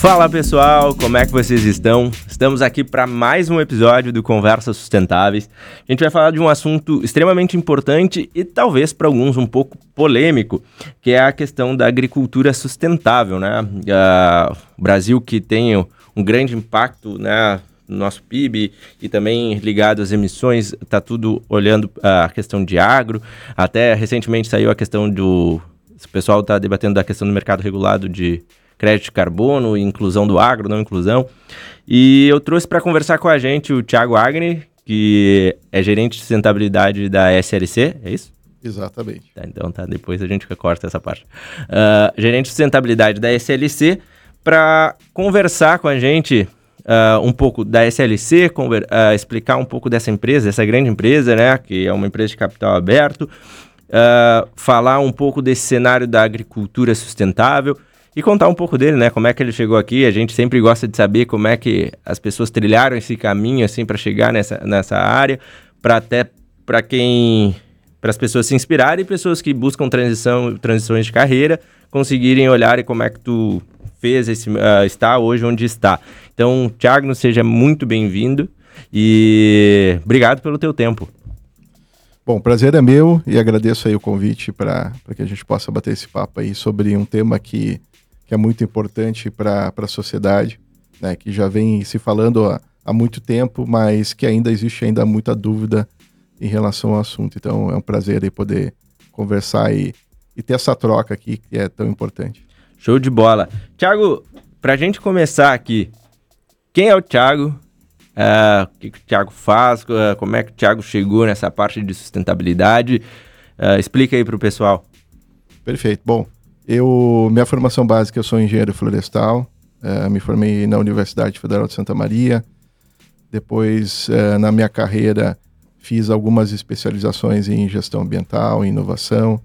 Fala pessoal, como é que vocês estão? Estamos aqui para mais um episódio do Conversas Sustentáveis. A gente vai falar de um assunto extremamente importante e talvez para alguns um pouco polêmico, que é a questão da agricultura sustentável, né? Uh, Brasil que tem um grande impacto, né? No nosso PIB e também ligado às emissões, está tudo olhando a questão de agro. Até recentemente saiu a questão do. O pessoal está debatendo da questão do mercado regulado de crédito de carbono, inclusão do agro, não inclusão. E eu trouxe para conversar com a gente o Thiago Agni, que é gerente de sustentabilidade da SLC, é isso? Exatamente. Tá, então tá, depois a gente corta essa parte. Uh, gerente de sustentabilidade da SLC, para conversar com a gente uh, um pouco da SLC, conver, uh, explicar um pouco dessa empresa, essa grande empresa, né, que é uma empresa de capital aberto, falar um pouco desse cenário da agricultura sustentável, e contar um pouco dele, né? Como é que ele chegou aqui. A gente sempre gosta de saber como é que as pessoas trilharam esse caminho assim para chegar nessa, nessa área, para até para quem para as pessoas se inspirarem e pessoas que buscam transição, transições de carreira conseguirem olhar e como é que tu fez esse uh, está hoje onde está. Então, Thiago, seja muito bem-vindo e obrigado pelo teu tempo. Bom, prazer é meu e agradeço aí o convite para que a gente possa bater esse papo aí sobre um tema que que é muito importante para a sociedade, né, que já vem se falando há, há muito tempo, mas que ainda existe ainda muita dúvida em relação ao assunto. Então é um prazer aí poder conversar e, e ter essa troca aqui que é tão importante. Show de bola. Tiago, para a gente começar aqui, quem é o Tiago? Uh, o que, que, o Tiago faz? Uh, como é que o Tiago chegou nessa parte de sustentabilidade? Uh, explica aí para o pessoal. Perfeito. Bom, eu, minha formação básica, eu sou engenheiro florestal, uh, me formei na Universidade Federal de Santa Maria. Depois, uh, na minha carreira, fiz algumas especializações em gestão ambiental, em inovação.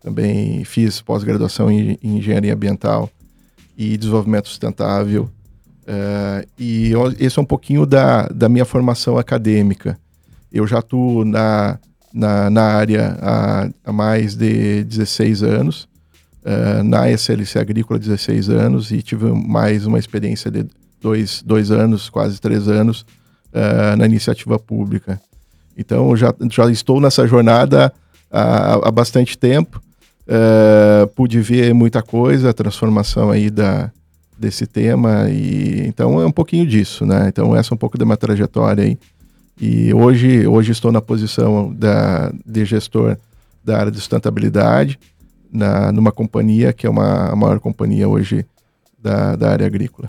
Também fiz pós-graduação em, em, engenharia ambiental e desenvolvimento sustentável. Uh, e esse é um pouquinho da, da minha formação acadêmica. Eu já atuo na, na, na área há, há mais de 16 anos. Uh, na SLC Agrícola 16 anos e tive mais uma experiência de dois, dois anos, quase três anos, uh, na iniciativa pública. Então, já, já estou nessa jornada há, há bastante tempo, uh, pude ver muita coisa, a transformação aí da, desse tema, e então é um pouquinho disso, né? Então, essa é um pouco da minha trajetória aí. E hoje, hoje estou na posição da, de gestor da área de sustentabilidade, na, numa companhia que é uma, a maior companhia hoje da, da área agrícola.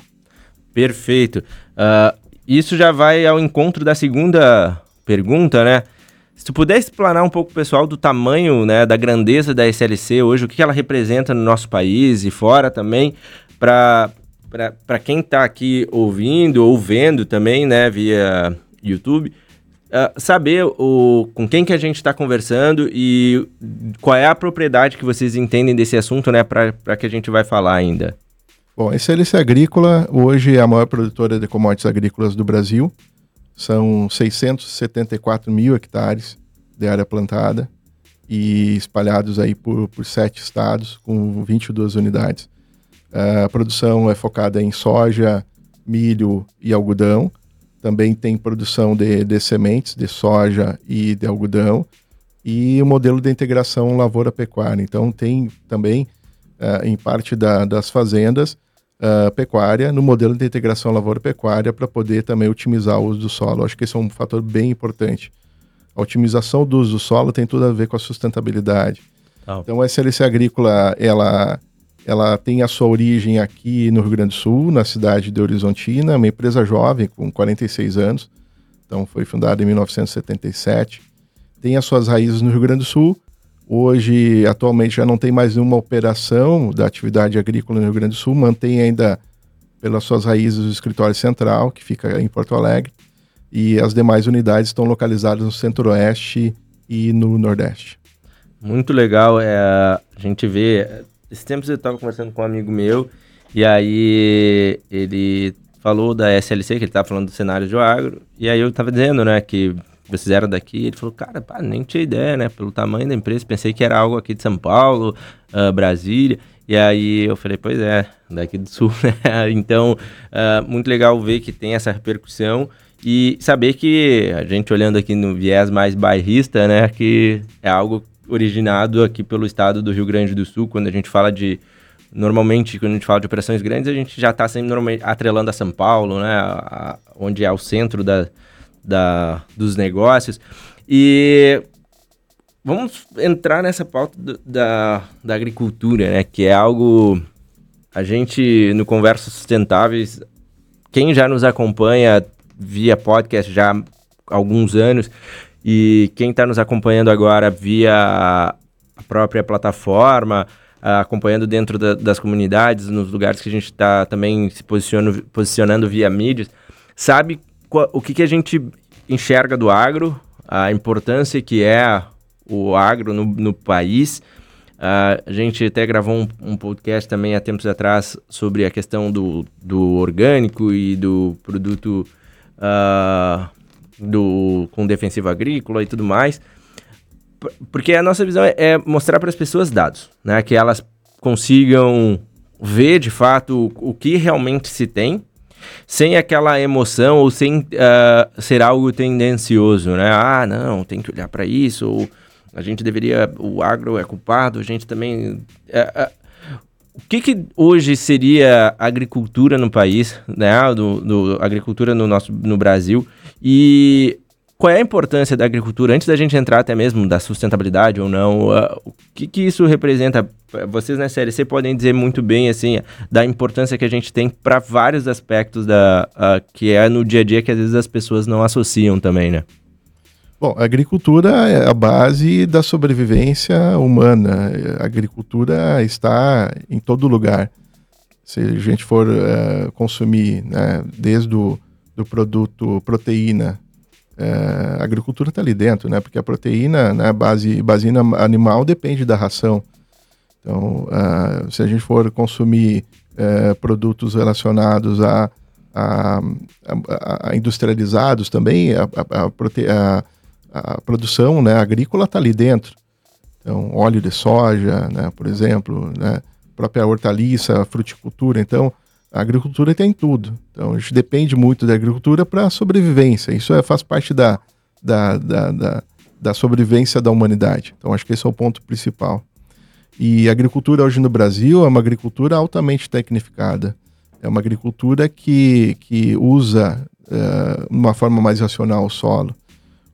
Perfeito. Uh, isso já vai ao encontro da segunda pergunta, né? Se tu puder explanar um pouco, pessoal, do tamanho, né, da grandeza da SLC hoje, o que ela representa no nosso país e fora também, para quem está aqui ouvindo ou vendo também, né, via YouTube, uh, saber o, com quem que a gente está conversando e qual é a propriedade que vocês entendem desse assunto, né, para que a gente vai falar ainda. Bom, a Excelência Agrícola hoje é a maior produtora de commodities agrícolas do Brasil. São 674 mil hectares de área plantada e espalhados aí por, por sete estados, com 22 unidades. Uh, a produção é focada em soja, milho e algodão também tem produção de, de sementes de soja e de algodão e o modelo de integração lavoura-pecuária. Então tem também, uh, em parte da, das fazendas, uh, pecuária no modelo de integração lavoura-pecuária para poder também otimizar o uso do solo. Acho que esse é um fator bem importante. A otimização do uso do solo tem tudo a ver com a sustentabilidade. Oh. Então a SLC Agrícola, ela ela tem a sua origem aqui no Rio Grande do Sul, na cidade de Horizontina, uma empresa jovem, com 46 anos. Então, foi fundada em 1977. Tem as suas raízes no Rio Grande do Sul. Hoje, atualmente, já não tem mais nenhuma operação da atividade agrícola no Rio Grande do Sul. Mantém ainda, pelas suas raízes, o escritório central, que fica em Porto Alegre. E as demais unidades estão localizadas no Centro-Oeste e no Nordeste. Muito legal. É, a gente vê esse tempo eu estava conversando com um amigo meu, e aí ele falou da SLC, que ele estava falando do cenário de agro, e aí eu estava dizendo, né, que vocês eram daqui, ele falou, cara, pá, nem tinha ideia, né, pelo tamanho da empresa, pensei que era algo aqui de São Paulo, uh, Brasília, E aí eu falei, pois é, daqui do sul, né? Então, uh, muito legal ver que tem essa repercussão e saber que a gente olhando aqui no viés mais bairrista, né, que é algo originado aqui pelo estado do Rio Grande do Sul, quando a gente fala de normalmente quando a gente fala de operações grandes, a gente já está sempre atrelando a São Paulo, né, a, a, onde é o centro da, da, dos negócios. E vamos entrar nessa pauta do, da, da agricultura, né, que é algo a gente no Conversas Sustentáveis, quem já nos acompanha via podcast já há alguns anos e quem está nos acompanhando agora via a própria plataforma, uh, acompanhando dentro da, das comunidades, nos lugares que a gente está também se posicionando, posicionando via mídias, sabe o que, que a gente enxerga do agro, a importância que é o agro no, no país. Uh, a gente até gravou um, um, podcast também há tempos atrás sobre a questão do, do orgânico e do produto uh, do, com defensivo agrícola e tudo mais. Porque a nossa visão é, é mostrar para as pessoas dados, né? Que elas consigam ver de fato o, o que realmente se tem, sem aquela emoção ou sem uh, ser algo tendencioso, né? Ah, não, tem que olhar para isso, ou a gente deveria, o agro é culpado, a gente também. Uh, uh, o que, que hoje seria agricultura no país, né? Do, do, agricultura no nosso no Brasil e qual é a importância da agricultura antes da gente entrar até mesmo da sustentabilidade ou não? Uh, o que, que isso representa? Vocês na CLC podem dizer muito bem assim da importância que a gente tem para vários aspectos da uh, que é no dia a dia que às vezes as pessoas não associam também, né? Bom, a agricultura é a base da sobrevivência humana. A agricultura está em todo lugar. Se a gente for uh, consumir, né, desde o do produto proteína é, a agricultura está ali dentro, né? Porque a proteína, né, base, basina animal depende da ração. Então, uh, se a gente for consumir uh, produtos relacionados a, a, a, a industrializados também, a, produção né, agrícola está ali dentro. Então, óleo de soja, né, por exemplo, né, própria hortaliça, fruticultura. Então, a agricultura tem tudo. Então a gente depende muito da agricultura para a sobrevivência. Isso é, faz parte da, da, da, da, da sobrevivência da humanidade. Então acho que esse é o ponto principal. E a agricultura hoje no Brasil é uma agricultura altamente tecnificada. É uma agricultura que, que usa uh, uma forma mais racional o solo.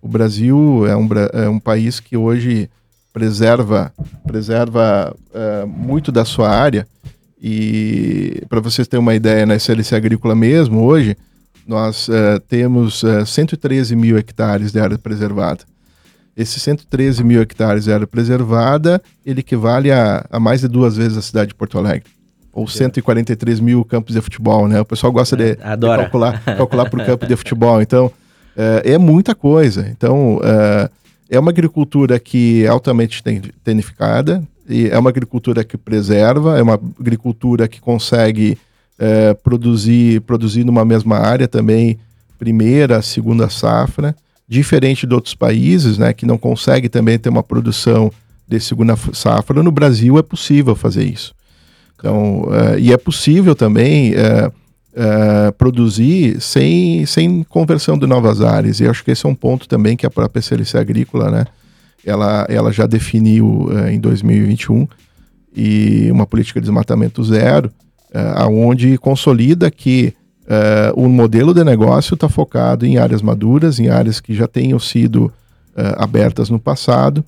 O Brasil é um, é um país que hoje preserva, preserva uh, muito da sua área e para vocês terem uma ideia, na SLC Agrícola mesmo, hoje, nós uh, temos uh, eh, 113 mil hectares de área preservada. Esses 113 mil hectares de área preservada, ele equivale a, a mais de duas vezes a cidade de Porto Alegre. Ou 143 mil campos de futebol, né? O pessoal gosta de, de calcular, calcular por campo de futebol. Então, uh, é muita coisa. Então, é uma agricultura que é altamente tecnificada, e é uma agricultura que preserva, é uma agricultura que consegue é, produzir, produzir numa mesma área também, primeira, segunda safra, diferente de outros países, né, que não consegue também ter uma produção de segunda safra. No Brasil é possível fazer isso. Então, é, e é possível também é, é, produzir sem, sem conversão de novas áreas. E acho que esse é um ponto também que a própria CLC Agrícola, né, ela, ela já definiu uh, em 2021 e uma política de desmatamento zero, uh, aonde consolida que uh, o modelo de negócio está focado em áreas maduras, em áreas que já tenham sido abertas no passado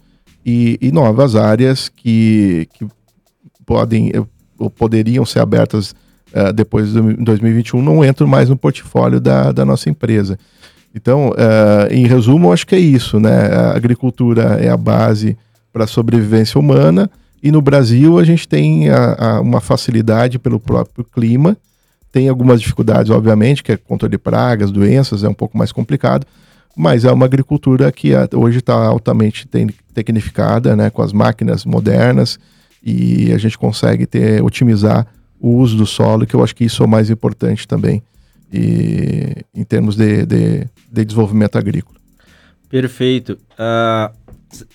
e, e, novas áreas que, que podem ou poderiam ser abertas depois de 2021 não entram mais no portfólio da, da nossa empresa. Então, uh, em resumo, acho que é isso, né? A agricultura é a base para a sobrevivência humana e no Brasil a gente tem a, a, uma facilidade pelo próprio clima, tem algumas dificuldades, obviamente, que é controle de pragas, doenças, é um pouco mais complicado, mas é uma agricultura que hoje está altamente tecnificada, né, com as máquinas modernas e a gente consegue ter, otimizar o uso do solo, que eu acho que isso é o mais importante também e, em termos de, de, de desenvolvimento agrícola. Perfeito. Uh,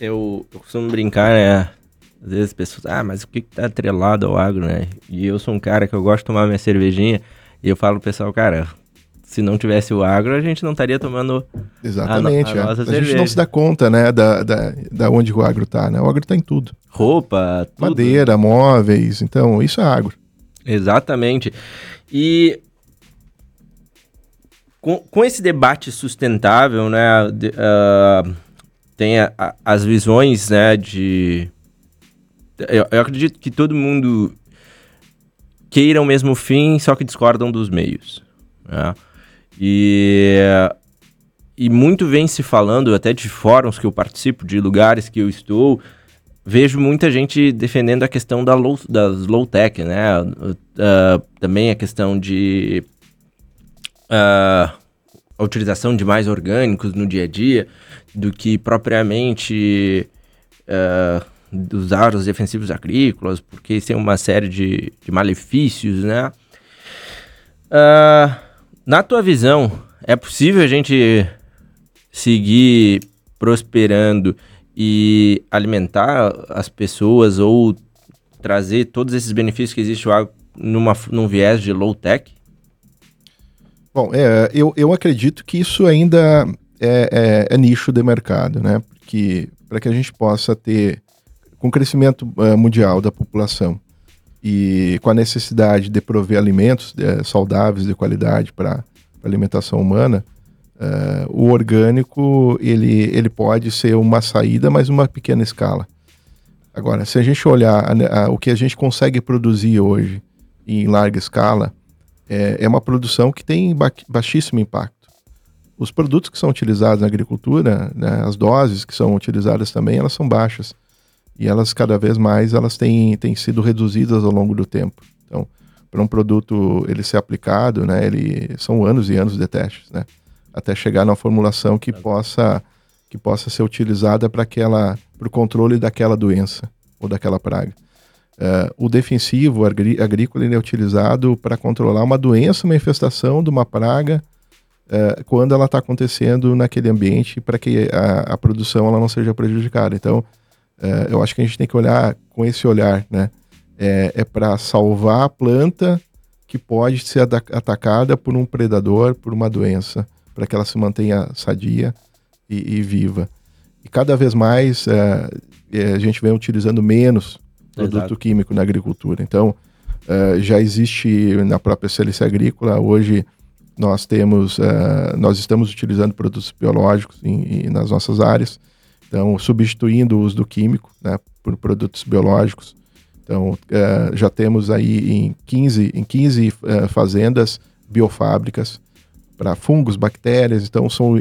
eu, eu costumo brincar, né? Às vezes as pessoas, ah, mas o que, que tá atrelado ao agro, né? E eu sou um cara que eu gosto de tomar minha cervejinha e eu falo pro pessoal, cara, se não tivesse o agro, a gente não estaria tomando Exatamente, a, no, a, é. a gente não se dá conta, né, da, da, da onde o agro tá, né? O agro tá em tudo. Roupa, tudo. Madeira, móveis, então isso é agro. Exatamente. E com, com esse debate sustentável, né, de, uh, tem a, a, as visões, né, de eu, eu acredito que todo mundo queira o mesmo fim, só que discordam dos meios. Né? E, e muito vem se falando, até de fóruns que eu participo, de lugares que eu estou, vejo muita gente defendendo a questão da low, das low tech, né? Uh, também a questão de uh, a utilização de mais orgânicos no dia a dia do que propriamente uh, dos aros defensivos agrícolas, porque tem uma série de, de malefícios, né? Uh, na tua visão, é possível a gente seguir prosperando e alimentar as pessoas ou trazer todos esses benefícios que existe numa, num viés de low tech? Bom, é, eu, eu acredito que isso ainda é, é, é nicho de mercado, né? Porque para que a gente possa ter com o crescimento uh, mundial da população e com a necessidade de prover alimentos uh, saudáveis de qualidade para a alimentação humana, uh, o orgânico ele, ele pode ser uma saída, mas uma pequena escala. Agora, se a gente olhar a, a, o que a gente consegue produzir hoje em larga escala, é, é uma produção que tem ba baixíssimo impacto. Os produtos que são utilizados na agricultura, né, as doses que são utilizadas também, elas são baixas e elas cada vez mais elas têm, têm sido reduzidas ao longo do tempo. Então, para um produto ele ser aplicado, né, ele são anos e anos de testes, né, até chegar na formulação que possa que possa ser utilizada para para o controle daquela doença ou daquela praga. Uh, o defensivo agrícola é utilizado para controlar uma doença, uma infestação de uma praga uh, quando ela está acontecendo naquele ambiente para que a, a, produção ela não seja prejudicada. Então, é, eu acho que a gente tem que olhar com esse olhar, né? É, é para salvar a planta que pode ser atacada por um predador, por uma doença, para que ela se mantenha sadia e, e viva. E cada vez mais é a gente vem utilizando menos produto Exato. químico na agricultura. Então, é, já existe na própria CLC agrícola hoje nós temos, é, nós estamos utilizando produtos biológicos em, em, nas nossas áreas então, substituindo o uso do químico né, por produtos biológicos. Então, é, já temos aí em 15, em 15 é, fazendas biofábricas para fungos, bactérias. Então, são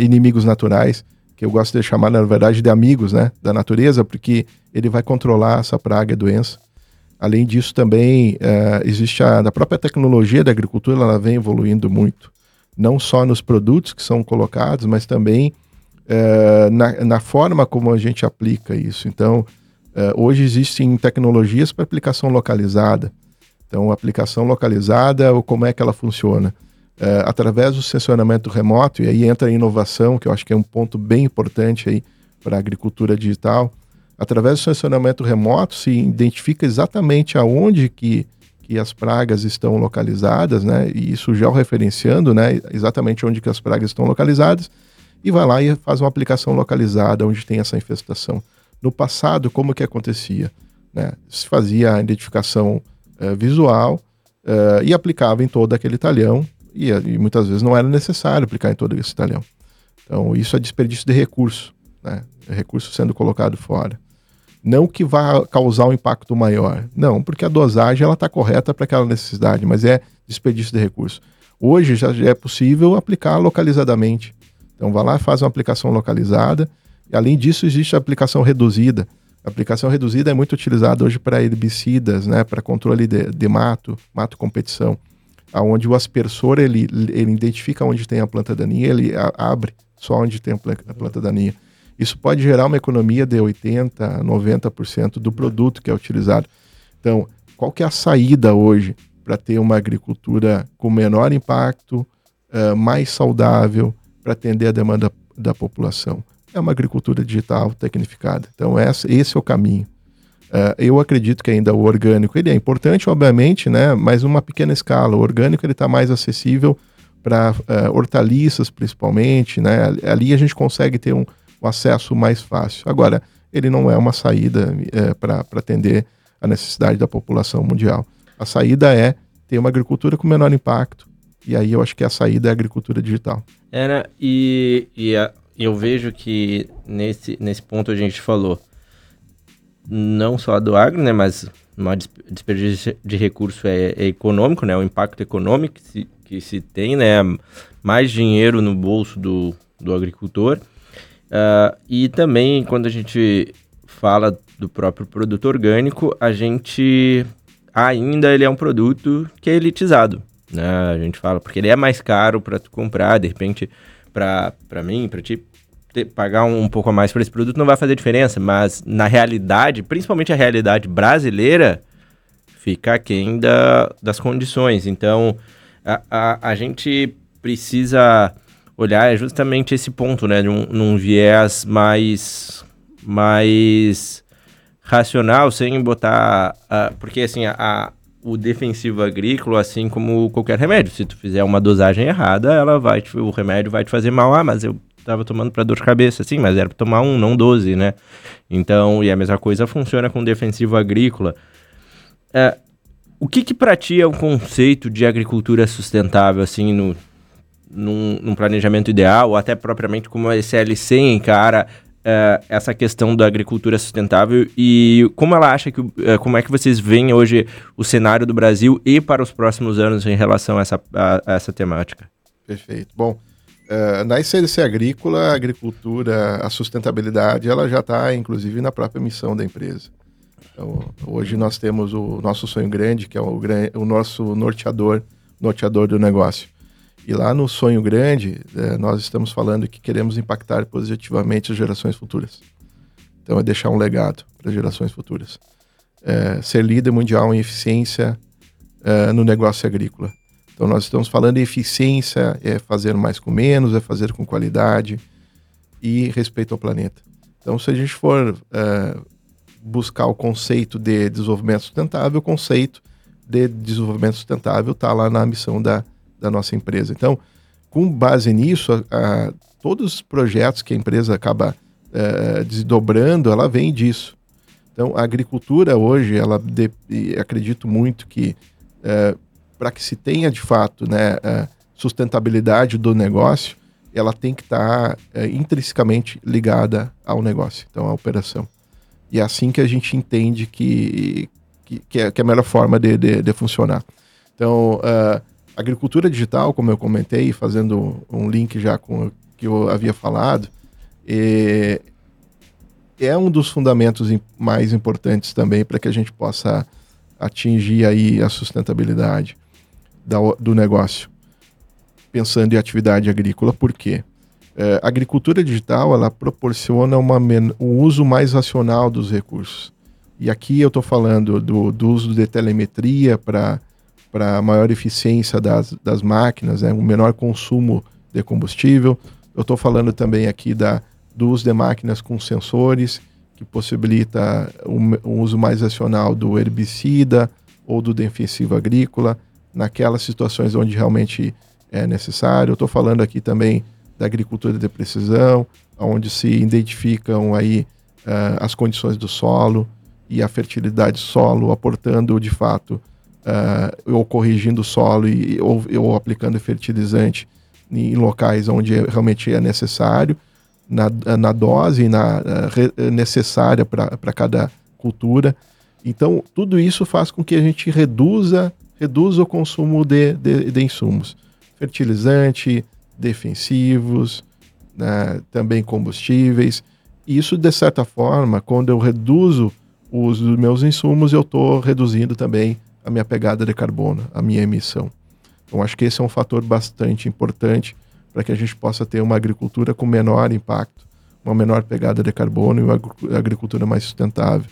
inimigos naturais, que eu gosto de chamar, na verdade, de amigos né, da natureza, porque ele vai controlar essa praga e doença. Além disso, também é, existe a, a própria tecnologia da agricultura, ela vem evoluindo muito. Não só nos produtos que são colocados, mas também é, na, na, forma como a gente aplica isso. Então, é, hoje existem tecnologias para aplicação localizada. Então, aplicação localizada, ou como é que ela funciona? É, através do sensoramento remoto, e aí entra a inovação, que eu acho que é um ponto bem importante aí para a agricultura digital. Através do sensoramento remoto, se identifica exatamente aonde que, que as pragas estão localizadas, né? E isso georreferenciando, né? Exatamente onde que as pragas estão localizadas e vai lá e faz uma aplicação localizada onde tem essa infestação. No passado, como que acontecia? Né? Se fazia a identificação uh, visual uh, e aplicava em todo aquele talhão, e, e, muitas vezes não era necessário aplicar em todo esse talhão. Então, isso é desperdício de recurso, né? Recurso sendo colocado fora. Não que vá causar um impacto maior, não, porque a dosagem está correta para aquela necessidade, mas é desperdício de recurso. Hoje já é possível aplicar localizadamente então, vai lá faz uma aplicação localizada. E, além disso, existe a aplicação reduzida. A aplicação reduzida é muito utilizada hoje para herbicidas, né, para controle de, de, mato, mato competição, aonde o aspersor ele, ele identifica onde tem a planta daninha, ele a, abre só onde tem a planta daninha. Isso pode gerar uma economia de 80, 90% do produto que é utilizado. Então, qual que é a saída hoje para ter uma agricultura com menor impacto, uh, mais saudável, para atender a demanda da população. é uma agricultura digital tecnificada. Então, essa, esse é o caminho. Uh, eu acredito que ainda o orgânico ele é importante, obviamente, né? Mas uma pequena escala. O orgânico ele está mais acessível para uh, hortaliças, principalmente, né? Ali a gente consegue ter um, um acesso mais fácil. Agora, ele não é uma saída uh, para atender a necessidade da população mundial. A saída é ter uma agricultura com menor impacto. E aí eu acho que a saída é a agricultura digital. É, né? E, e a, eu vejo que nesse, nesse ponto a gente falou não só do agro, né, mas uma desperdício de recurso é, é, econômico, né, o impacto econômico que se, que se tem, né, mais dinheiro no bolso do, do agricultor. Uh, e também, quando a gente fala do próprio produto orgânico, a gente ainda ele é um produto que é elitizado, né? A gente fala porque ele é mais caro para tu comprar, de repente para mim, para ti, ter, pagar um, pouco a mais por esse produto não vai fazer diferença, mas na realidade, principalmente a realidade brasileira, fica aquém da, das condições. Então, a, a, a gente precisa olhar justamente esse ponto, né, num, num viés mais, mais racional, sem botar, uh, porque assim, a, a, o defensivo agrícola, assim como qualquer remédio, se tu fizer uma dosagem errada, ela vai, o remédio vai te fazer mal, ah, mas eu estava tomando para dor de cabeça, sim, mas era para tomar um, não 12, né? Então, e a mesma coisa funciona com defensivo agrícola. É, o que que para ti é o conceito de agricultura sustentável, assim, no, num, num planejamento ideal, ou até propriamente como a SLC encara é, essa questão da agricultura sustentável e como ela acha que, é, como é que vocês veem hoje o cenário do Brasil e para os próximos anos em relação a essa, a, a essa temática? Perfeito. Bom, Uh, na SLC Agrícola, a agricultura, a sustentabilidade, ela já está, inclusive, na própria missão da empresa. Então, hoje nós temos o nosso sonho grande, que é o, o nosso norteador, norteador do negócio. E lá no sonho grande, uh, nós estamos falando que queremos impactar positivamente as gerações futuras. Então, é deixar um legado para as gerações futuras. Uh, ser líder mundial em eficiência no negócio agrícola. Então nós estamos falando em eficiência, é fazer mais com menos, é fazer com qualidade e respeito ao planeta. Então se a gente for uh, buscar o conceito de desenvolvimento sustentável, o conceito de desenvolvimento sustentável está lá na missão da, da nossa empresa. Então, com base nisso, a, a, todos os projetos que a empresa acaba uh, desdobrando, ela vem disso. Então, a agricultura hoje, ela de, acredito muito que uh, para que se tenha de fato né, sustentabilidade do negócio, ela tem que estar tá, é, intrinsecamente ligada ao negócio, então à operação. E é assim que a gente entende que, que, que, é, que é, a melhor forma de, de, de funcionar. Então, uh, agricultura digital, como eu comentei, fazendo um link já com o que eu havia falado, é, é um dos fundamentos mais importantes também para que a gente possa atingir aí a sustentabilidade do negócio, pensando em atividade agrícola, por quê? É, a agricultura digital ela proporciona uma, um uso mais racional dos recursos. E aqui eu estou falando do, do, uso de telemetria para maior eficiência das, das máquinas, né, um menor consumo de combustível. Eu estou falando também aqui da, do uso de máquinas com sensores, que possibilita um, um uso mais racional do herbicida ou do defensivo agrícola naquelas situações onde realmente é necessário. Eu estou falando aqui também da agricultura de precisão, onde se identificam aí uh, as condições do solo e a fertilidade do solo, aportando de fato uh, ou corrigindo o solo e, ou, ou aplicando fertilizante em locais onde realmente é necessário, na, na dose na, uh, necessária para cada cultura. Então, tudo isso faz com que a gente reduza reduz o consumo de, de, de insumos. Fertilizante, defensivos, né, também combustíveis. Isso, de certa forma, quando eu reduzo o uso dos meus insumos, eu estou reduzindo também a minha pegada de carbono, a minha emissão. Então, acho que esse é um fator bastante importante para que a gente possa ter uma agricultura com menor impacto, uma menor pegada de carbono e uma agricultura mais sustentável.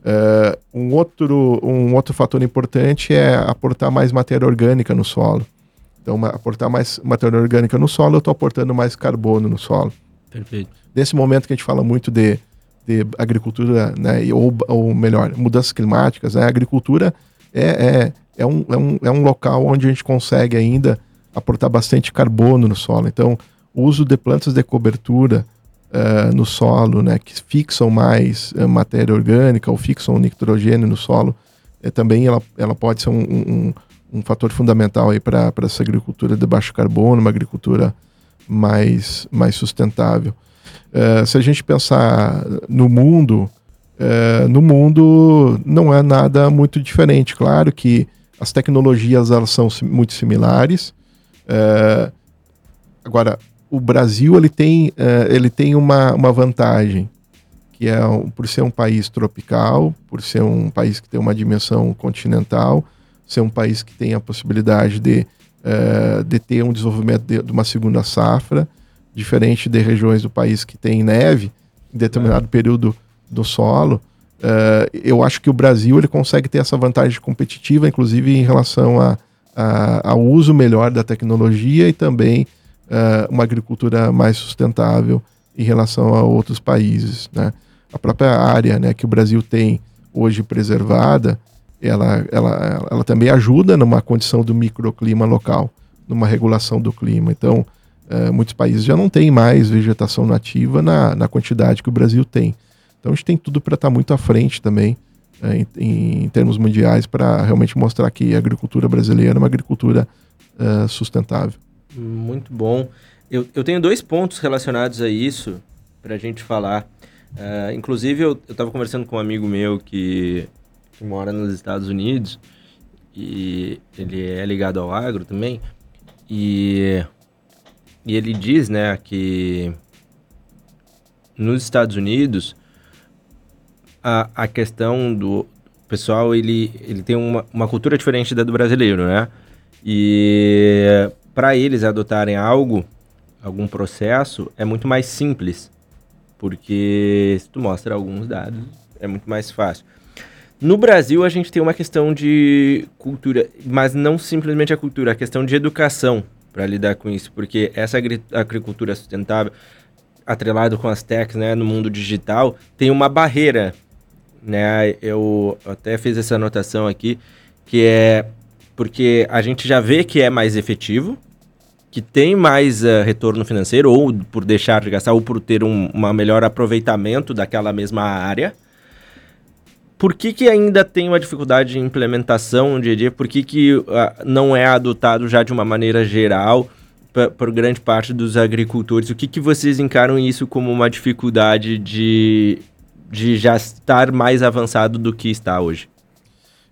Uh, um, outro, um outro fator importante é aportar mais matéria orgânica no solo. Então, uma, aportar mais matéria orgânica no solo, eu estou aportando mais carbono no solo. Perfeito. Nesse momento que a gente fala muito de, de agricultura, né, ou, ou melhor, mudanças climáticas, né, a agricultura é, é, é, um, é, um, é um local onde a gente consegue ainda aportar bastante carbono no solo. Então, o uso de plantas de cobertura uh, no solo, né, que fixam mais uh, matéria orgânica ou fixam nitrogênio no solo, uh, também ela, ela pode ser um, um, um fator fundamental para essa agricultura de baixo carbono, uma agricultura mais, mais sustentável. se a gente pensar no mundo, no mundo não é nada muito diferente. Claro que as tecnologias elas são muito similares. agora, o Brasil ele tem, uh, ele tem uma, uma vantagem, que é por ser um país tropical, por ser um país que tem uma dimensão continental, ser um país que tem a possibilidade de, uh, de ter um desenvolvimento de, de, uma segunda safra, diferente de regiões do país que tem neve em determinado é. período do solo. Uh, eu acho que o Brasil ele consegue ter essa vantagem competitiva, inclusive em relação a, a, ao uso melhor da tecnologia e também uh, uma agricultura mais sustentável em relação a outros países. Né? A própria área né, que o Brasil tem hoje preservada, ela, ela, ela também ajuda numa condição do microclima local, numa regulação do clima. Então, uh, muitos países já não têm mais vegetação nativa na, na quantidade que o Brasil tem. Então, a gente tem tudo para estar tá muito à frente também uh, em, em, termos mundiais para realmente mostrar que a agricultura brasileira é uma agricultura uh, sustentável. Muito bom. Eu, eu tenho dois pontos relacionados a isso para a gente falar. Uh, inclusive, eu estava conversando com um amigo meu que, que mora nos Estados Unidos e ele é ligado ao agro também. E, e ele diz, né, que nos Estados Unidos a, a questão do pessoal, ele, ele tem uma, uma cultura diferente da do brasileiro, né? E para eles adotarem algo, algum processo, é muito mais simples. Porque se tu mostra alguns dados, é muito mais fácil. No Brasil, a gente tem uma questão de cultura, mas não simplesmente a cultura, a questão de educação para lidar com isso, porque essa agri agricultura sustentável, atrelado com as techs, né, no mundo digital, tem uma barreira, né? Eu até fiz essa anotação aqui, que é porque a gente já vê que é mais efetivo, que tem mais uh, retorno financeiro, ou por deixar de gastar, ou por ter um melhor aproveitamento daquela mesma área. Por que, que ainda tem uma dificuldade de implementação no dia a dia? Por que, que uh, não é adotado já de uma maneira geral por grande parte dos agricultores? O que, que vocês encaram isso como uma dificuldade de, de já estar mais avançado do que está hoje?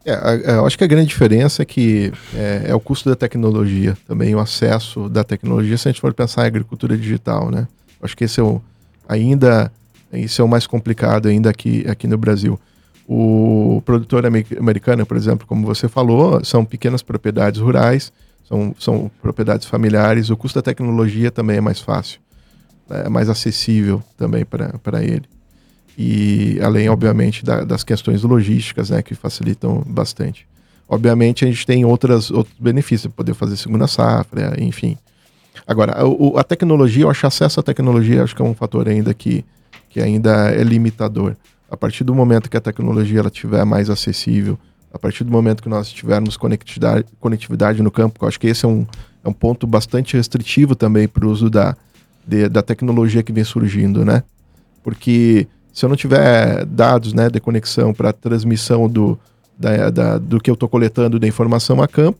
É, eu acho que a grande diferença é que é, é, o custo da tecnologia, também o acesso da tecnologia, se a gente for pensar em agricultura digital, né? Acho que esse é o, ainda, isso é o mais complicado ainda aqui, aqui no Brasil. O produtor americano, por exemplo, como você falou, são pequenas propriedades rurais, são, são propriedades familiares, o custo da tecnologia também é mais fácil, é mais acessível também para ele e além, obviamente, da, das questões logísticas, né, que facilitam bastante. Obviamente, a gente tem outras, outros benefícios, poder fazer segunda safra, enfim. Agora, o, a tecnologia, eu acho acesso à tecnologia, acho que é um fator ainda que, que ainda é limitador. A partir do momento que a tecnologia ela estiver mais acessível, a partir do momento que nós tivermos conectividade, conectividade no campo, eu acho que esse é um, é um ponto bastante restritivo também para o uso da, de, da tecnologia que vem surgindo, né? Porque se eu não tiver dados né, de conexão para transmissão do, da, da, do que eu estou coletando de informação a campo,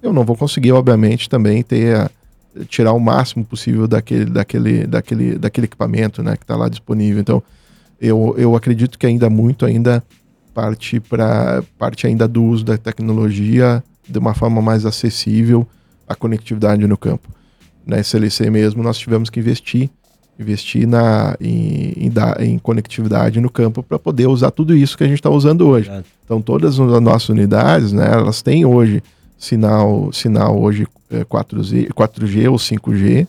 eu não vou conseguir, obviamente, também ter a, tirar o máximo possível daquele, daquele, daquele, daquele equipamento né, que está lá disponível. Então, eu, eu acredito que ainda muito ainda parte para parte ainda do uso da tecnologia de uma forma mais acessível à conectividade no campo. Na SLC mesmo, nós tivemos que investir investir na, em, em, em conectividade no campo para poder usar tudo isso que a gente está usando hoje. É. Então todas as nossas unidades, né, elas têm hoje sinal, sinal hoje é, 4G, 4G ou 5G.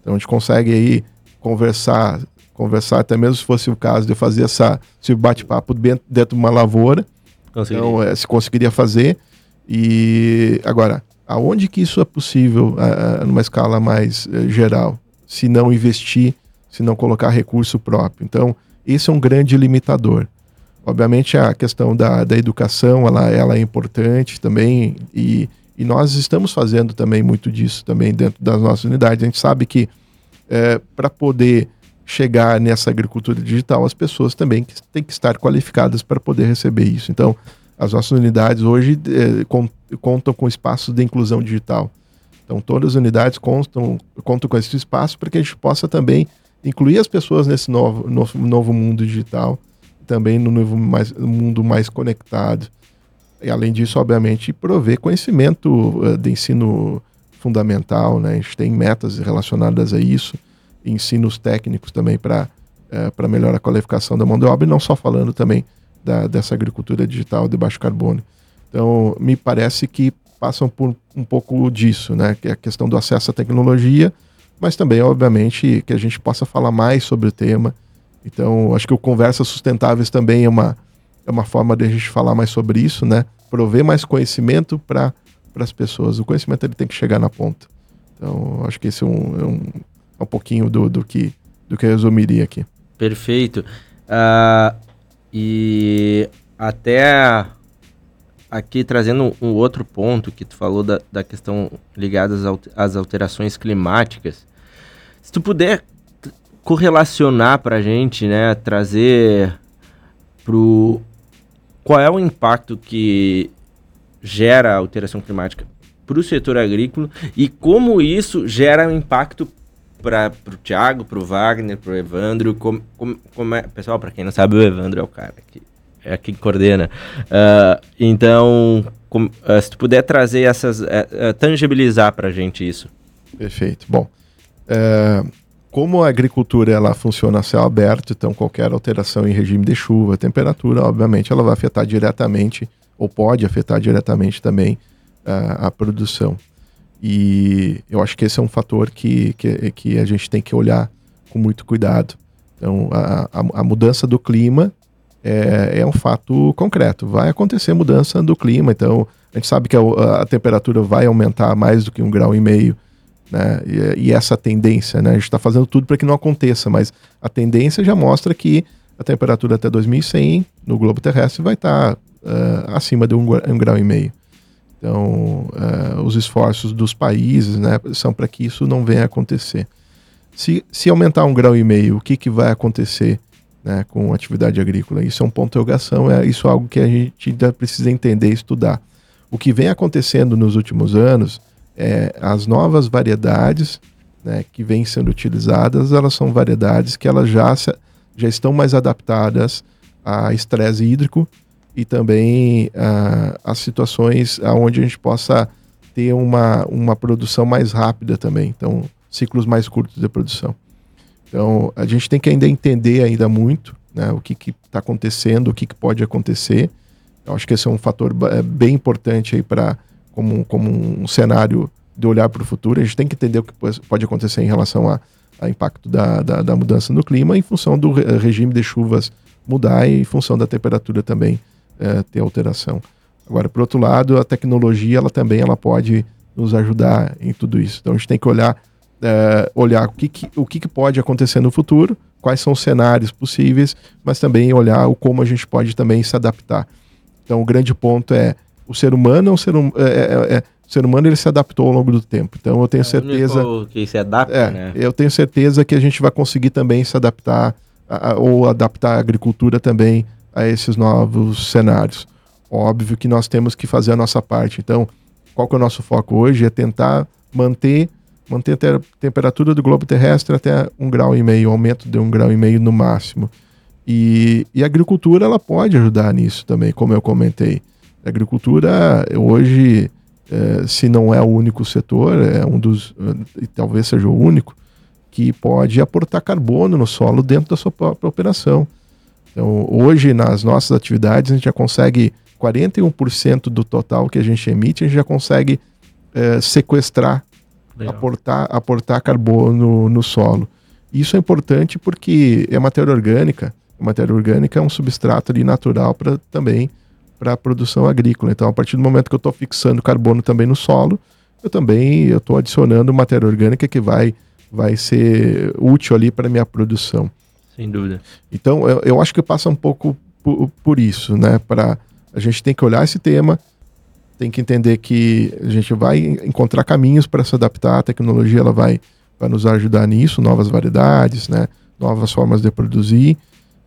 Então a gente consegue aí conversar, conversar até mesmo se fosse o caso de fazer essa, esse bate-papo dentro, dentro de uma lavoura. Então é, se conseguiria fazer. E agora, aonde que isso é possível uh, numa escala mais geral? Se não investir se não colocar recurso próprio. Então, esse é um grande limitador. Obviamente, a questão da, da educação ela, ela é importante também, e, e nós estamos fazendo também muito disso também dentro das nossas unidades. A gente sabe que é, para poder chegar nessa agricultura digital, as pessoas também têm que estar qualificadas para poder receber isso. Então, as nossas unidades hoje é, contam com espaços de inclusão digital. Então, todas as unidades contam, contam com esse espaço para que a gente possa também incluir as pessoas nesse novo, novo, novo mundo digital, também no novo mais, mundo mais conectado. E, além disso, obviamente, prover conhecimento uh, de ensino fundamental. Né? A gente tem metas relacionadas a isso, ensinos técnicos também para uh, eh, melhorar a qualificação da mão de obra, e não só falando também da, dessa agricultura digital de baixo carbono. Então, me parece que passam por um pouco disso, né? Que é a questão do acesso à tecnologia, mas também, obviamente, que a gente possa falar mais sobre o tema. Então, acho que o Conversas Sustentáveis também é uma, é uma forma de a gente falar mais sobre isso, né? Prover mais conhecimento para as pessoas. O conhecimento ele tem que chegar na ponta. Então, acho que esse é um, é um, é um pouquinho do, do, que, do que eu resumiria aqui. Perfeito. Uh, e até aqui trazendo um outro ponto que tu falou da, da questão ligada às alterações climáticas. Se tu puder correlacionar para a gente, né, trazer pro qual é o impacto que gera a alteração climática para o setor agrícola e como isso gera um impacto para o Thiago, para o Wagner, para o Evandro. Como, é, pessoal, para quem não sabe, o Evandro é o cara que é quem coordena. Uh, então, com, uh, se tu puder trazer essas, uh, tangibilizar para a gente isso. Perfeito. Bom, é, como a agricultura ela funciona a céu aberto, então qualquer alteração em regime de chuva, temperatura, obviamente, ela vai afetar diretamente ou pode afetar diretamente também a produção. E eu acho que esse é um fator que, que, que a gente tem que olhar com muito cuidado. Então, a, a, a mudança do clima é, é, um fato concreto. Vai acontecer mudança do clima, então a gente sabe que a, a temperatura vai aumentar mais do que um grau e meio, né? E, e essa tendência, né? A gente está fazendo tudo para que não aconteça, mas a tendência já mostra que a temperatura até 2100 no globo terrestre vai estar tá, uh, acima de um, um, grau e meio. Então, uh, os esforços dos países né, são para que isso não venha a acontecer. Se, se aumentar um grau e meio, o que, que vai acontecer né, com atividade agrícola? Isso é um ponto de interrogação, é isso é algo que a gente ainda precisa entender e estudar. O que vem acontecendo nos últimos anos é as novas variedades né, que vêm sendo utilizadas, elas são variedades que elas já, já estão mais adaptadas a estresse hídrico e também as situações onde a gente possa ter uma, uma produção mais rápida também. Então, ciclos mais curtos de produção. Então, a gente tem que ainda entender ainda muito né, o que está acontecendo, o que, que, pode acontecer. Eu acho que esse é um fator é, bem importante aí para como, como um cenário de olhar para o futuro. A gente tem que entender o que pode acontecer em relação a, a impacto da, da, da, mudança no clima em função do regime de chuvas mudar e em função da temperatura também é, ter alteração. Agora, por outro lado, a tecnologia ela também ela pode nos ajudar em tudo isso. Então a gente tem que olhar, é, olhar o, que, que o que, que, pode acontecer no futuro, quais são os cenários possíveis, mas também olhar o como a gente pode também se adaptar. Então o grande ponto é o ser humano é um ser, hum, é, é, é, o ser humano ele se adaptou ao longo do tempo. Então eu tenho é certeza que se adapta, é, né? Eu tenho certeza que a gente vai conseguir também se adaptar a, ou adaptar a agricultura também a esses novos cenários. Óbvio que nós temos que fazer a nossa parte. Então, qual que é o nosso foco hoje? É tentar manter, manter a temperatura do globo terrestre até um grau e meio, aumento de um grau e meio no máximo. E, e a agricultura ela pode ajudar nisso também, como eu comentei. A agricultura hoje, é, se não é o único setor, é um dos, e talvez seja o único, que pode aportar carbono no solo dentro da sua própria operação. Então, hoje, nas nossas atividades, a gente já consegue 41% do total que a gente emite, a gente já consegue é, sequestrar, aportar, aportar carbono no solo. Isso é importante porque é matéria orgânica. A matéria orgânica é um substrato ali natural para também para a produção agrícola. Então, a partir do momento que eu estou fixando carbono também no solo, eu também estou adicionando matéria orgânica que vai vai ser útil ali para minha produção. Sem dúvida. Então, eu, eu acho que passa um pouco por, por isso, né? Para a gente tem que olhar esse tema, tem que entender que a gente vai encontrar caminhos para se adaptar, a tecnologia ela vai, vai nos ajudar nisso, novas variedades, né? novas formas de produzir.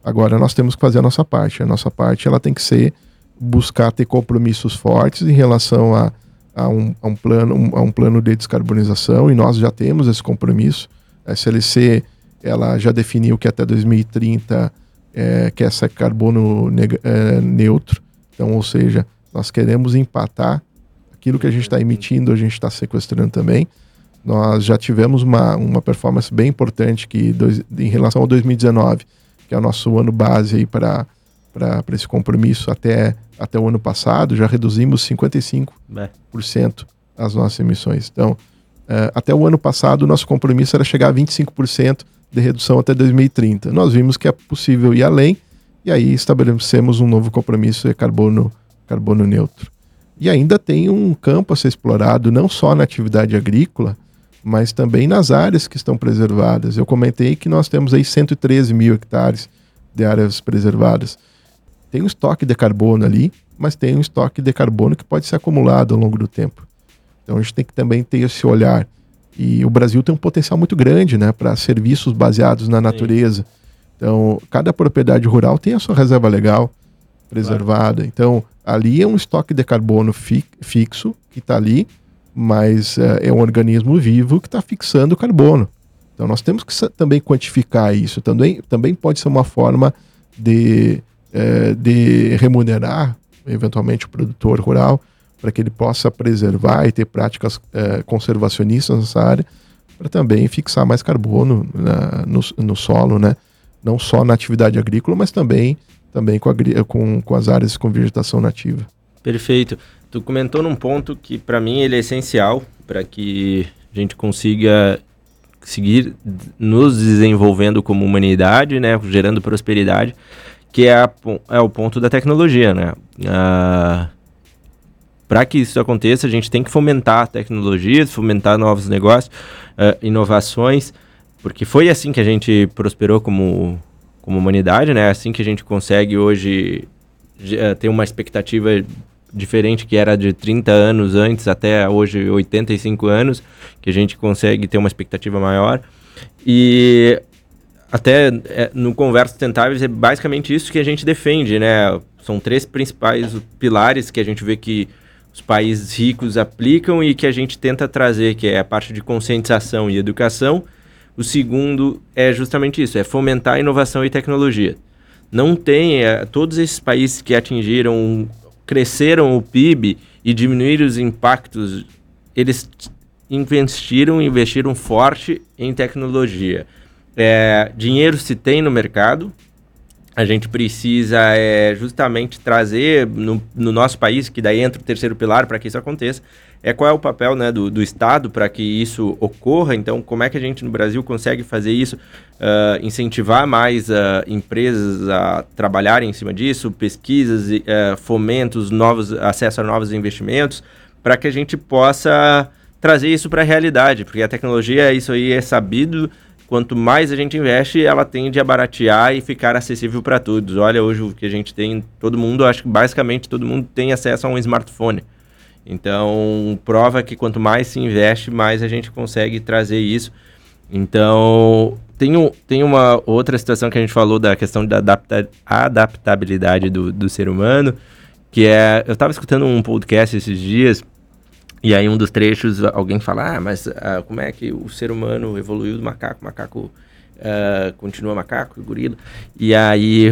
Agora nós temos que fazer a nossa parte. A nossa parte ela tem que ser buscar ter compromissos fortes em relação a, a, um, a um, plano, um, a um plano de descarbonização e nós já temos esse compromisso. A SLC ela já definiu que até 2030 é, quer ser carbono é, neutro. Então, ou seja, nós queremos empatar aquilo que a gente está emitindo, a gente está sequestrando também. Nós já tivemos uma, uma performance bem importante que dois, em relação ao 2019, que é o nosso ano base para esse compromisso até, até o ano passado, já reduzimos 55% as nossas emissões. Então, uh, até o ano passado, o nosso compromisso era chegar a 25% de redução até 2030. Nós vimos que é possível ir além e aí estabelecemos um novo compromisso de carbono, carbono neutro. E ainda tem um campo a ser explorado, não só na atividade agrícola, mas também nas áreas que estão preservadas. Eu comentei que nós temos aí 113 mil hectares de áreas preservadas. Tem um estoque de carbono ali, mas tem um estoque de carbono que pode ser acumulado ao longo do tempo. Então a gente tem que também ter esse olhar. E o Brasil tem um potencial muito grande né, para serviços baseados na natureza. Então, cada propriedade rural tem a sua reserva legal preservada. Claro. Então, ali é um estoque de carbono fi fixo que está ali, mas é, é, um organismo vivo que está fixando o carbono. Então, nós temos que também quantificar isso. Também, também pode ser uma forma de, é, de remunerar, eventualmente, o produtor rural para que ele possa preservar e ter práticas é, conservacionistas nessa área, para também fixar mais carbono na, no, no, solo, né? Não só na atividade agrícola, mas também, também com, com, com as áreas com vegetação nativa. Perfeito. Tu comentou num ponto que para mim ele é essencial para que a gente consiga seguir nos desenvolvendo como humanidade, né, gerando prosperidade, que é, a, é o ponto da tecnologia, né? Para que isso aconteça, a gente tem que fomentar tecnologias, fomentar novos negócios, uh, inovações, porque foi assim que a gente prosperou como, como humanidade, né? Assim que a gente consegue hoje uh, ter uma expectativa diferente que era de 30 anos antes até hoje 85 anos, que a gente consegue ter uma expectativa maior. E até é, no Conversa Sustentáveis é basicamente isso que a gente defende, né? São três principais pilares que a gente vê que os países ricos aplicam e que a gente tenta trazer, que é a parte de conscientização e educação. O segundo é justamente isso, é fomentar inovação e tecnologia. Não tem, é, todos esses países que atingiram, cresceram o PIB e diminuíram os impactos, eles investiram, investiram forte em tecnologia. É, dinheiro se tem no mercado, a gente precisa é, justamente trazer no, no, nosso país, que daí entra o terceiro pilar para que isso aconteça, é qual é o papel né, do, do Estado para que isso ocorra. Então, como é que a gente no Brasil consegue fazer isso, uh, incentivar mais uh, empresas a trabalharem em cima disso, pesquisas, uh, fomentos, novos, acesso a novos investimentos, para que a gente possa trazer isso para a realidade, porque a tecnologia, isso aí é sabido, quanto mais a gente investe, ela tende a baratear e ficar acessível para todos. Olha, hoje o que a gente tem, todo mundo, acho que basicamente todo mundo tem acesso a um smartphone. Então, prova que quanto mais se investe, mais a gente consegue trazer isso. Então, tem, um, tem uma outra situação que a gente falou da questão da adapta adaptabilidade do, do ser humano, que é. Eu estava escutando um podcast esses dias e aí um dos trechos alguém fala, ah, mas uh, como é que o ser humano evoluiu do macaco? O macaco uh, continua macaco, gorila. E aí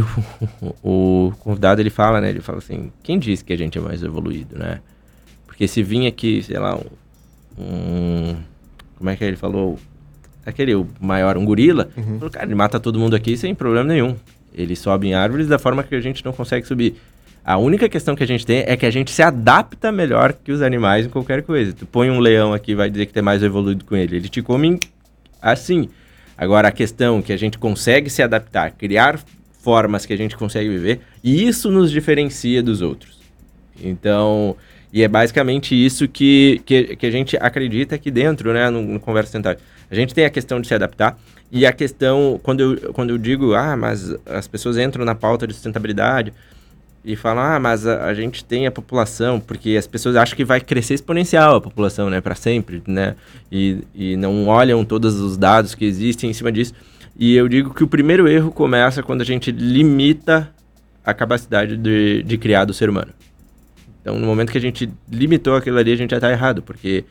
o, o, convidado ele fala, né? Ele fala assim, quem disse que a gente é mais evoluído, né? Porque se vir aqui, sei lá, um, um como é que ele falou? Aquele o maior, um gorila, uhum. falou, cara, ele mata todo mundo aqui sem problema nenhum. Ele sobe em árvores da forma que a gente não consegue subir. A única questão que a gente tem é que a gente se adapta melhor que os animais em qualquer coisa. Tu põe um leão aqui vai dizer que tu é mais evoluído com ele. Ele te come assim. Agora, a questão é que a gente consegue se adaptar, criar formas que a gente consegue viver, e isso nos diferencia dos outros. Então, E é basicamente isso que, que, que a gente acredita aqui dentro, né, no, no Conversa Sustentável. A gente tem a questão de se adaptar e a questão, quando eu, quando eu digo, ah, mas as pessoas entram na pauta de sustentabilidade e falam, ah, mas a, a gente tem a população, porque as pessoas acham que vai crescer exponencial a população, né, para sempre, né, e, e não olham todos os dados que existem em cima disso. E eu digo que o primeiro erro começa quando a gente limita a capacidade de, de criar do ser humano. Então, no momento que a gente limitou aquilo ali, a gente já está errado, porque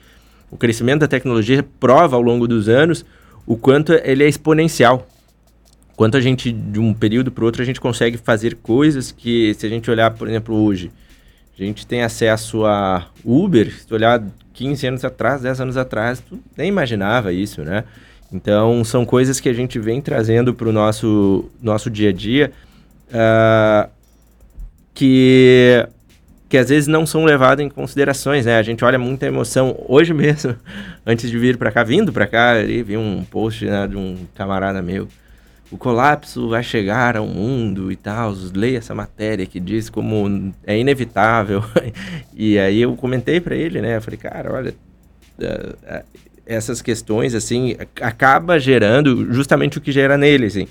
o crescimento da tecnologia prova ao longo dos anos o quanto ele é exponencial. Quanto a gente, de um período para outro, a gente consegue fazer coisas que, se a gente olhar, por exemplo, hoje, a gente tem acesso a Uber, se olhar 15 anos atrás, 10 anos atrás, tu nem imaginava isso, né? Então, são coisas que a gente vem trazendo para o nosso, nosso dia a dia uh, que, que às vezes não são levadas em considerações, né? A gente olha muita emoção. Hoje mesmo, antes de vir para cá, vindo para cá, eu vi um post né, de um camarada meu. O colapso vai chegar ao mundo e tal. Leia essa matéria que diz como é inevitável. e aí eu comentei para ele, né? Eu falei, cara, olha, uh, essas questões, assim, acaba gerando justamente o que gera nele, assim,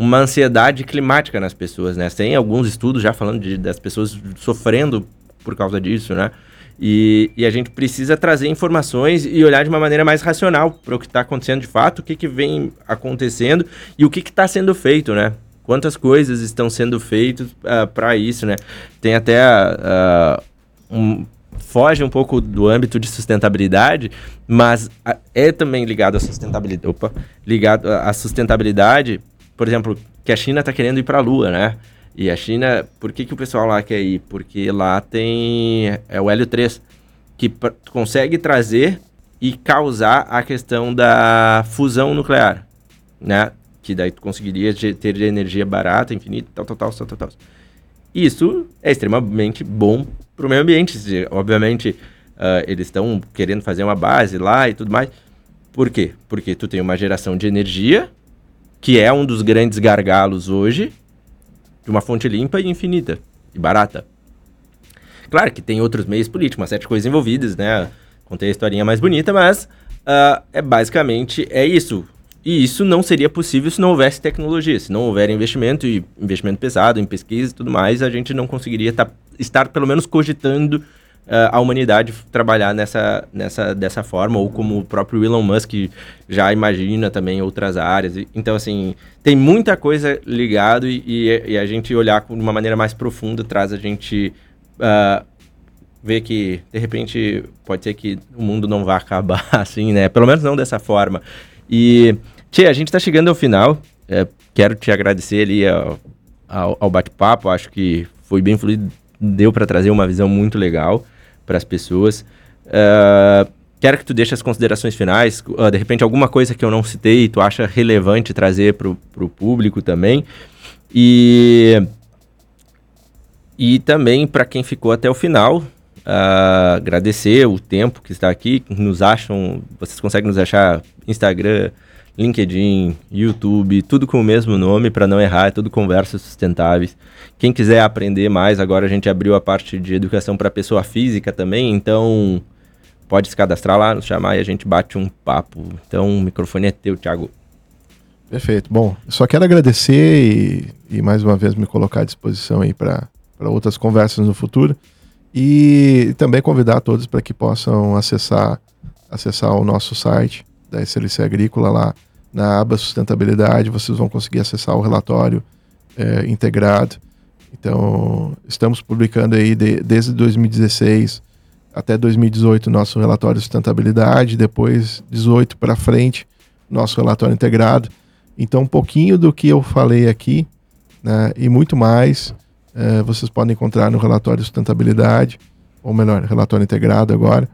uma ansiedade climática nas pessoas, né? Tem alguns estudos já falando de, das pessoas sofrendo por causa disso, né? E, e, a gente precisa trazer informações e olhar de uma maneira mais racional para o que está acontecendo de fato, o que, que vem acontecendo e o que está sendo feito, né? Quantas coisas estão sendo feitas uh, ah, para isso, né? Tem até uh, um, foge um pouco do âmbito de sustentabilidade, mas é também ligado à sustentabilidade. Opa, ligado à sustentabilidade, por exemplo, que a China está querendo ir para a Lua, né? E a China, por que, que o pessoal lá quer ir? Porque lá tem é o hélio 3, que consegue trazer e causar a questão da fusão nuclear, né? Que daí tu conseguiria ter energia barata, infinita, tal, tal, tal, tal, tal. tal. Isso é extremamente bom para o meio ambiente. Obviamente, uh, eles estão querendo fazer uma base lá e tudo mais. Por quê? Porque tu tem uma geração de energia, que é um dos grandes gargalos hoje, de uma fonte limpa e infinita e barata. Claro que tem outros meios políticos, uma série de coisas envolvidas, né? Contei a historinha mais bonita, mas uh, é basicamente é isso. E isso não seria possível se não houvesse tecnologia. Se não houver investimento e investimento pesado em pesquisa e tudo mais, a gente não conseguiria tá, estar pelo menos cogitando a humanidade trabalhar nessa, nessa dessa forma, ou como o próprio Elon Musk já imagina também outras áreas. Então, assim, tem muita coisa ligado e, e, e a gente olhar de uma maneira mais profunda traz a gente uh, ver que, de repente, pode ser que o mundo não vá acabar assim, né? Pelo menos não dessa forma. E, Tia, a gente está chegando ao final. É, quero te agradecer ali ao, ao, ao bate-papo. Acho que foi bem fluido, deu para trazer uma visão muito legal para as pessoas. Uh, quero que tu deixe as considerações finais. Uh, de repente, alguma coisa que eu não citei, tu acha relevante trazer para o público também. E, e também para quem ficou até o final, uh, agradecer o tempo que está aqui. Nos acham, vocês conseguem nos achar Instagram, LinkedIn, YouTube, tudo com o mesmo nome para não errar, é tudo conversas sustentáveis. Quem quiser aprender mais, agora a gente abriu a parte de educação para pessoa física também, então pode se cadastrar lá, nos chamar e a gente bate um papo. Então o microfone é teu, Thiago. Perfeito. Bom, só quero agradecer e, e mais uma vez me colocar à disposição aí para outras conversas no futuro e também convidar todos para que possam acessar acessar o nosso site da SLC Agrícola lá na aba sustentabilidade, vocês vão conseguir acessar o relatório é, integrado. Então, estamos publicando aí de, desde 2016 até 2018 nosso relatório de sustentabilidade, depois 18 para frente nosso relatório integrado. Então, um pouquinho do que eu falei aqui né, e muito mais é, vocês podem encontrar no relatório de sustentabilidade, ou melhor, relatório integrado agora.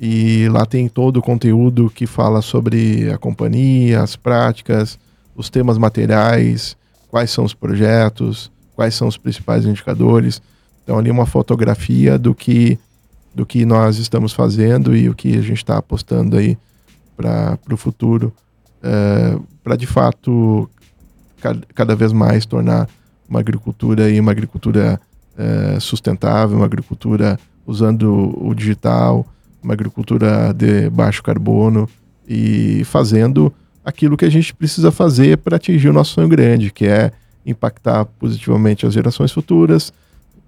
E lá tem todo o conteúdo que fala sobre a companhia, as práticas, os temas materiais, quais são os projetos, quais são os principais indicadores. Então ali uma fotografia do que do que nós estamos fazendo e o que a gente está apostando aí para o futuro, é, para de fato cada, cada, vez mais tornar uma agricultura e uma agricultura é, sustentável, uma agricultura usando o digital, uma agricultura de baixo carbono e fazendo aquilo que a gente precisa fazer para atingir o nosso sonho grande, que é impactar positivamente as gerações futuras,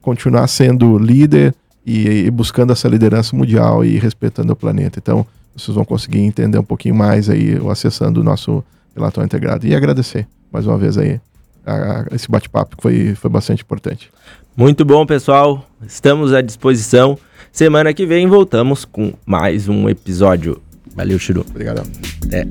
continuar sendo líder e, e, buscando essa liderança mundial e respeitando o planeta. Então, vocês vão conseguir entender um pouquinho mais aí acessando o nosso relatório integrado. E agradecer mais uma vez aí a, a, esse bate-papo que foi, foi bastante importante. Muito bom, pessoal. Estamos à disposição. Semana que vem voltamos com mais um episódio. Valeu, Chiru. Obrigado. Até.